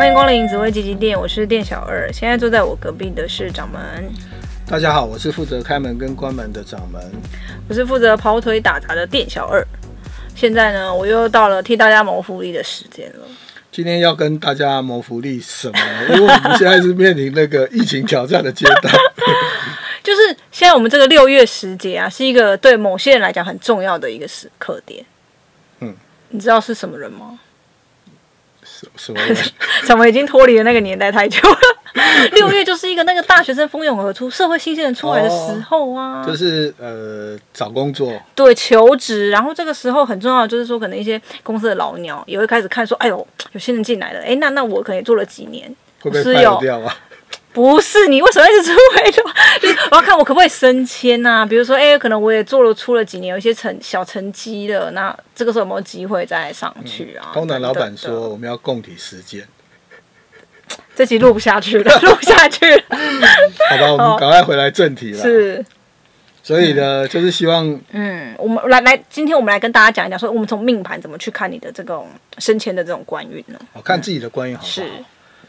欢迎光临紫薇吉吉店，我是店小二。现在坐在我隔壁的是掌门。大家好，我是负责开门跟关门的掌门。我是负责跑腿打杂的店小二。现在呢，我又到了替大家谋福利的时间了。今天要跟大家谋福利什么？因为我们现在是面临那个疫情挑战的阶段。就是现在我们这个六月时节啊，是一个对某些人来讲很重要的一个时刻点。嗯，你知道是什么人吗？什么人？怎么已经脱离了那个年代太久了？六月就是一个那个大学生蜂拥而出、社会新鲜人出来的时候啊，哦、就是呃找工作，对，求职。然后这个时候很重要就是说，可能一些公司的老鸟也会开始看说，哎呦，有新人进来了，哎，那那我可能也做了几年，会不会拍掉啊？不是，你为什么一直出位的？就是我要看我可不可以升迁呐、啊？比如说，哎，可能我也做了出了几年，有一些成小成绩了，那这个时候有没有机会再上去啊？通常老板说我们要共体时艰，这集录不下去了，录不下去了。好吧，我们赶快回来正题了。是，所以呢，就是希望，嗯，我们来来，今天我们来跟大家讲一讲，说我们从命盘怎么去看你的这种升迁的这种官运呢？我看自己的官运好不好？是。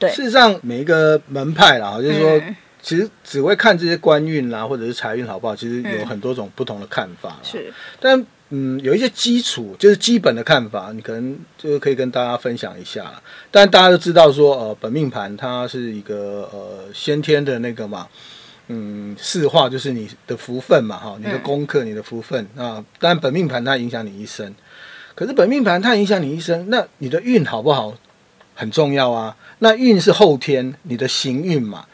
事实上，每一个门派啦，就是说，嗯、其实只会看这些官运啦，或者是财运好不好，其实有很多种不同的看法。是，但嗯，有一些基础，就是基本的看法，你可能就可以跟大家分享一下。但大家都知道说，呃，本命盘它是一个呃先天的那个嘛，嗯，四化就是你的福分嘛，哈，你的功课，你的福分啊。但本命盘它影响你一生，可是本命盘它影响你一生，那你的运好不好很重要啊。那运是后天你的行运嘛？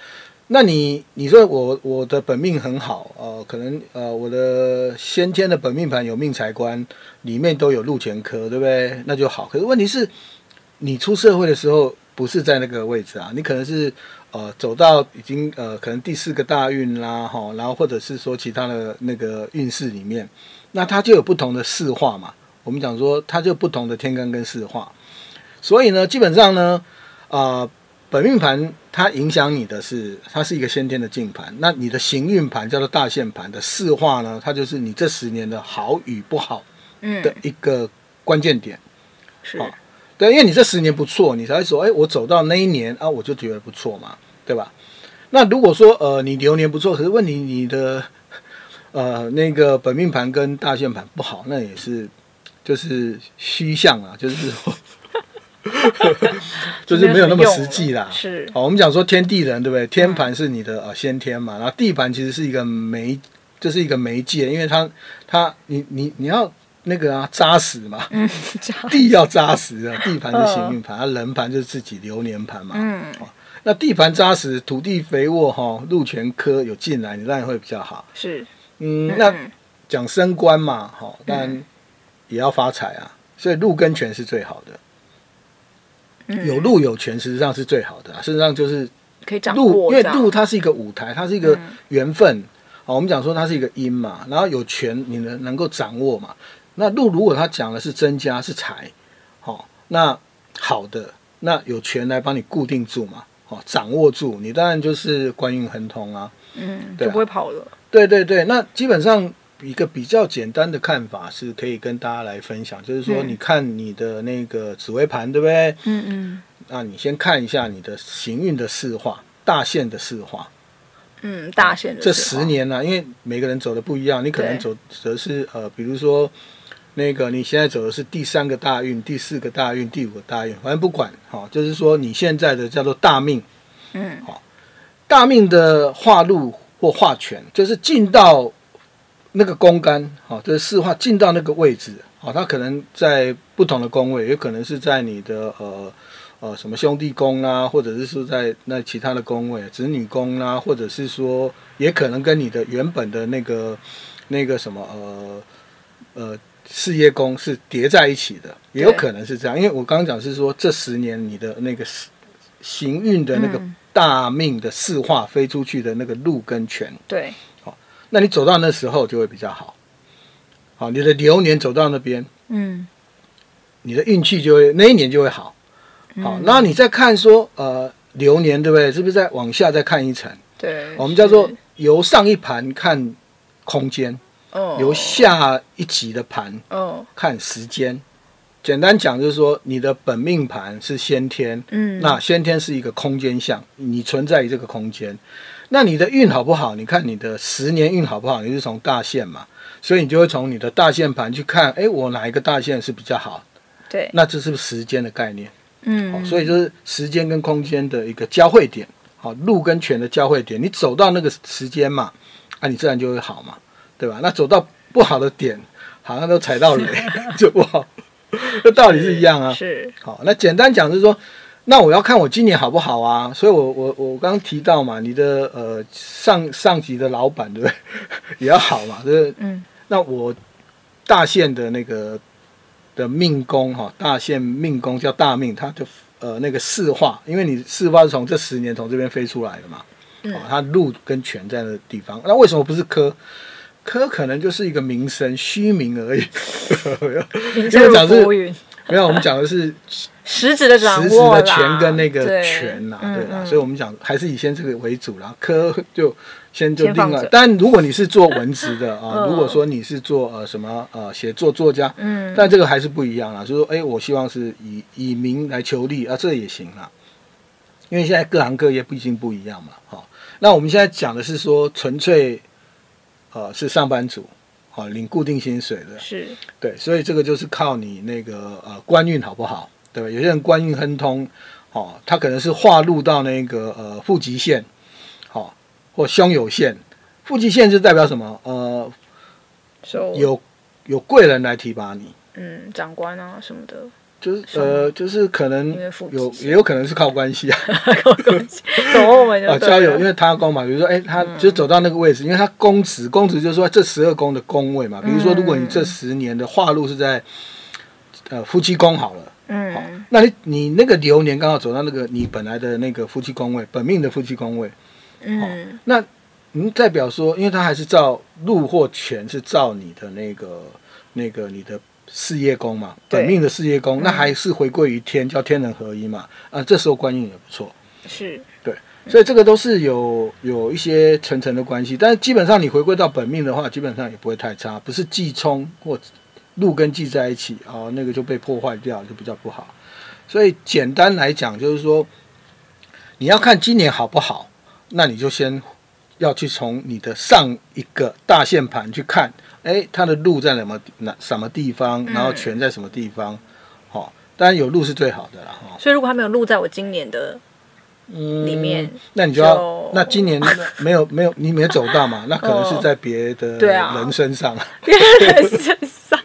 那你你说我我的本命很好，呃，可能呃我的先天的本命盘有命财官，里面都有禄前科，对不对？那就好。可是问题是，你出社会的时候不是在那个位置啊，你可能是呃走到已经呃可能第四个大运啦，哈，然后或者是说其他的那个运势里面，那它就有不同的四化嘛。我们讲说它就不同的天干跟四化，所以呢，基本上呢。啊、呃，本命盘它影响你的是，它是一个先天的进盘。那你的行运盘叫做大限盘的四化呢，它就是你这十年的好与不好的一个关键点。是、哦，对，因为你这十年不错，你才会说，哎，我走到那一年啊，我就觉得不错嘛，对吧？那如果说呃你流年不错，可是问题你的 呃那个本命盘跟大限盘不好，那也是就是虚象啊，就是说。就是没有那么实际啦。是，好，我们讲说天地人，对不对？天盘是你的呃先天嘛，然后地盘其实是一个媒，就是一个媒介，因为它它你你你要那个啊扎实嘛，嗯，地要扎实啊，地盘是行运盘，它人盘就是自己流年盘嘛，嗯，那地盘扎实，土地肥沃哈，禄权科有进来，你当然会比较好。是，嗯，那讲升官嘛，好，但也要发财啊，所以禄跟权是最好的。有路有权，实际上是最好的。事实上就是可以掌握，因为路它是一个舞台，它是一个缘分。好，我们讲说它是一个因嘛，然后有权你能能够掌握嘛。那路如果它讲的是增加是财，好，那好的，那有权来帮你固定住嘛，好，掌握住，你当然就是官运亨通啊。嗯，就不会跑了。对对对，那基本上。一个比较简单的看法是可以跟大家来分享，就是说，你看你的那个紫微盘，对不对？嗯嗯。那你先看一下你的行运的四化，大限的四化。嗯，大限的。这十年呢、啊，因为每个人走的不一样，你可能走的是呃，比如说那个你现在走的是第三个大运、第四个大运、第五个大运，反正不管哈，就是说你现在的叫做大命。嗯。好，大命的化禄或化权，就是进到。那个宫干，好，这是四化进到那个位置，好，它可能在不同的宫位，有可能是在你的呃呃什么兄弟宫啊，或者是说在那其他的宫位，子女宫啊，或者是说也可能跟你的原本的那个那个什么呃呃事业宫是叠在一起的，也有可能是这样，因为我刚刚讲是说这十年你的那个行运的那个大命的四化飞出去的那个路跟权，对。那你走到那时候就会比较好，好，你的流年走到那边，嗯，你的运气就会那一年就会好，好，那你再看说，呃，流年对不对？是不是再往下再看一层？对，我们叫做由上一盘看空间，哦，由下一级的盘，哦，看时间，简单讲就是说，你的本命盘是先天，嗯，那先天是一个空间相，你存在于这个空间。那你的运好不好？你看你的十年运好不好？你是从大限嘛，所以你就会从你的大限盘去看，哎，我哪一个大限是比较好？对，那这是不是时间的概念？嗯，好，所以就是时间跟空间的一个交汇点，好，路跟权的交汇点，你走到那个时间嘛，啊，你自然就会好嘛，对吧？那走到不好的点，好像都踩到雷，就不好，这道理是一样啊。是，好，那简单讲就是说。那我要看我今年好不好啊？所以我，我我我刚刚提到嘛，你的呃上上级的老板对不对？也要好嘛，对不对？嗯。那我大限的那个的命宫哈，大限命宫叫大命，它就呃那个四化，因为你四化是从这十年从这边飞出来的嘛，嗯。它禄跟权在那地方，那为什么不是科？科可能就是一个名声虚名而已。名声如浮云。没有，我们讲的是 实质的掌握，实质的权跟那个权呐，对啦，所以我们讲还是以先这个为主啦。科就先就定了，但如果你是做文职的 啊，如果说你是做呃什么呃写作作家，嗯，但这个还是不一样啦。就是说，哎，我希望是以以名来求利啊，这也行啦。因为现在各行各业毕竟不一样嘛，好，那我们现在讲的是说纯粹呃是上班族。哦，领固定薪水的，是对，所以这个就是靠你那个呃官运好不好，对吧？有些人官运亨通，哦，他可能是化入到那个呃户籍线，好、哦，或兄友线，户籍线是代表什么？呃，so, 有有贵人来提拔你，嗯，长官啊什么的。就是呃，就是可能有，也有可能是靠关系啊，靠关系，走啊交友，因为他宫嘛，比如说，哎，他就走到那个位置，因为他宫职，宫职就是说这十二宫的宫位嘛。比如说，如果你这十年的化禄是在呃夫妻宫好了，嗯，好，那你你那个流年刚好走到那个你本来的那个夫妻宫位，本命的夫妻宫位，嗯，那嗯代表说，因为他还是照禄或权是照你的那个那个你的。事业宫嘛，本命的事业宫，那还是回归于天，叫天人合一嘛。啊，这时候官运也不错，是对，所以这个都是有有一些层层的关系。但是基本上你回归到本命的话，基本上也不会太差，不是忌冲或路跟忌在一起啊，那个就被破坏掉，就比较不好。所以简单来讲，就是说你要看今年好不好，那你就先要去从你的上一个大限盘去看。哎，他的路在什么哪什么地方？然后权在什么地方？好、嗯，当然有路是最好的了哈。所以如果他没有路在我今年的里面，嗯、那你就要就那今年 没有没有你没有走到嘛？那可能是在别的人身上，别人身上，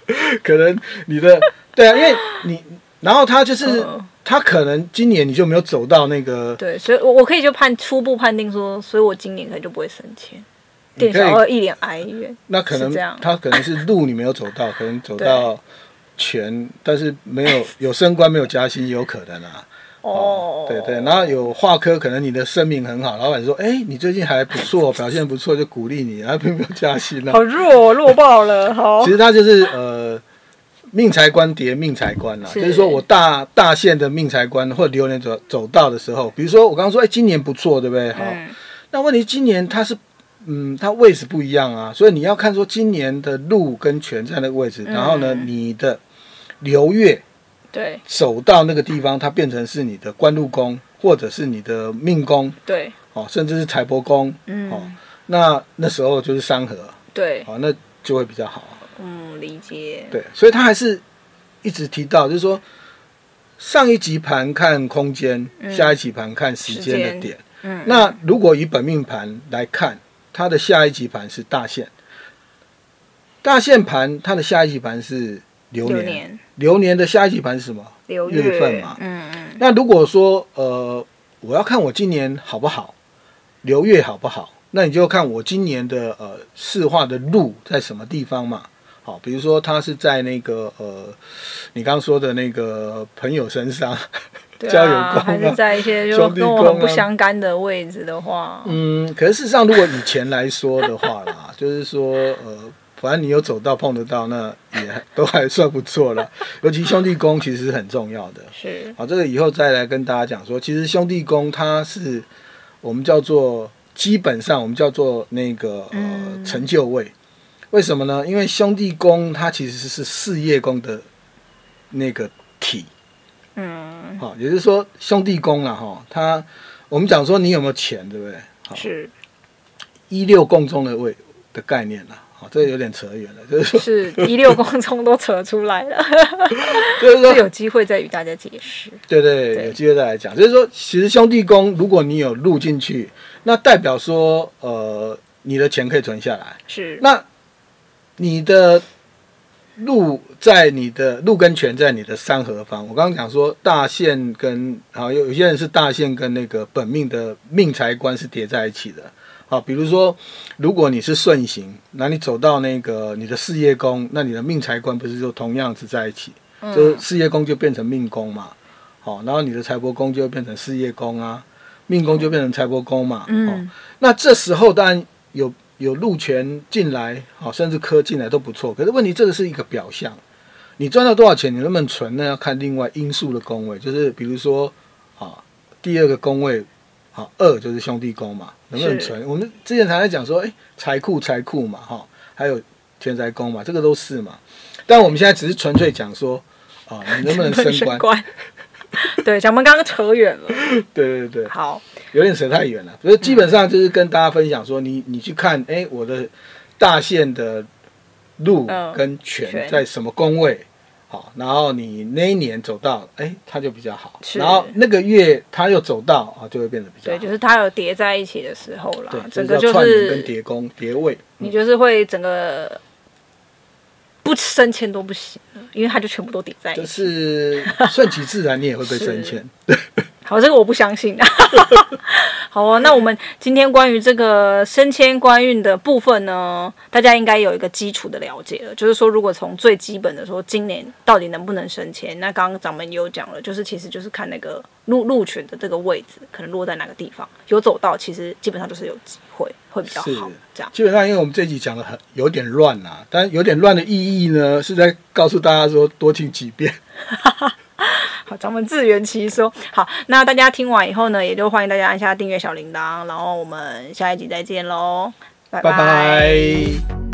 可能你的对啊，因为你然后他就是、嗯、他可能今年你就没有走到那个对，所以我我可以就判初步判定说，所以我今年可能就不会升迁。店小二一脸哀怨，那可能他可能是路你没有走到，可能走到全，但是没有有升官没有加薪，有可能啊。哦，对对，然后有化科，可能你的声名很好，老板说，哎，你最近还不错，表现不错，就鼓励你，然后并没有加薪啊。好弱，弱 爆了。好，其实他就是呃，命财官叠命财官啦，就是说我大大限的命财官或流年走走到的时候，比如说我刚刚说，哎，今年不错，对不对？好，那问题今年他是。嗯，它位置不一样啊，所以你要看说今年的路跟权在那个位置，嗯、然后呢，你的流月对走到那个地方，它变成是你的官禄宫，或者是你的命宫，对，哦，甚至是财帛宫，嗯，哦，那那时候就是三合，对，哦，那就会比较好。嗯，理解。对，所以他还是一直提到，就是说上一级盘看空间，嗯、下一级盘看时间的点。嗯，那如果以本命盘来看。它的下一级盘是大限，大限盘它的下一级盘是流年，流年，的下一级盘是什么？流月份嘛。嗯嗯。那如果说呃，我要看我今年好不好，流月好不好，那你就看我今年的呃四化的路在什么地方嘛。好，比如说他是在那个呃，你刚刚说的那个朋友身上。交友宫、啊、还是在一些就跟我们不相干的位置的话，嗯，可是事实上，如果以前来说的话啦，就是说，呃，反正你有走到碰得到，那也都还算不错了。尤其兄弟宫其实是很重要的，是好，这个以后再来跟大家讲说，其实兄弟宫它是我们叫做基本上我们叫做那个呃成就位，为什么呢？因为兄弟宫它其实是事业宫的。那个体，嗯，好，也就是说兄弟宫啊，哈，他我们讲说你有没有钱，对不对？是一六宫中的位的概念啊。这个有点扯远了，就是说是一六宫中都扯出来了，就是说有机会再与大家解释。对对，对有机会再来讲。就是说，其实兄弟宫，如果你有入进去，那代表说，呃，你的钱可以存下来。是。那你的禄在你的禄跟权在你的三合方。我刚刚讲说大限跟好有有些人是大限跟那个本命的命财官是叠在一起的。好，比如说，如果你是顺行，那你走到那个你的事业宫，那你的命财官不是就同样子在一起？嗯、就是事业宫就变成命宫嘛，好，然后你的财帛宫就会变成事业宫啊，命宫就变成财帛宫嘛。嗯，那这时候当然有有路权进来，好，甚至科进来都不错。可是问题这个是一个表象，你赚到多少钱，你能不能存呢？要看另外因素的宫位，就是比如说啊，第二个宫位。好，二就是兄弟宫嘛，能不能存？我们之前常在讲说，哎，财库财库嘛，哈，还有田宅宫嘛，这个都是嘛。但我们现在只是纯粹讲说，啊，你能不能升官？对，咱们刚刚扯远了。对对对。好，有点扯太远了。所以基本上就是跟大家分享说，你你去看，哎，我的大限的路跟权在什么宫位？好，然后你那一年走到，哎，它就比较好。然后那个月它又走到啊，就会变得比较好。对，就是它有叠在一起的时候啦。对，整个就是跟叠宫叠位。你就是会整个不升迁都不行，因为它就全部都抵在一起。就是顺其自然，你也会被升迁。对。好，这个我不相信。好啊，那我们今天关于这个升迁官运的部分呢，大家应该有一个基础的了解了。就是说，如果从最基本的说，今年到底能不能升迁，那刚刚咱们有讲了，就是其实就是看那个录录取的这个位置，可能落在哪个地方，有走到，其实基本上就是有机会会比较好。这样，基本上，因为我们这集讲的很有点乱啊，但有点乱的意义呢，是在告诉大家说，多听几遍。好，咱们自圆其说。好，那大家听完以后呢，也就欢迎大家按下订阅小铃铛，然后我们下一集再见喽，拜拜。拜拜。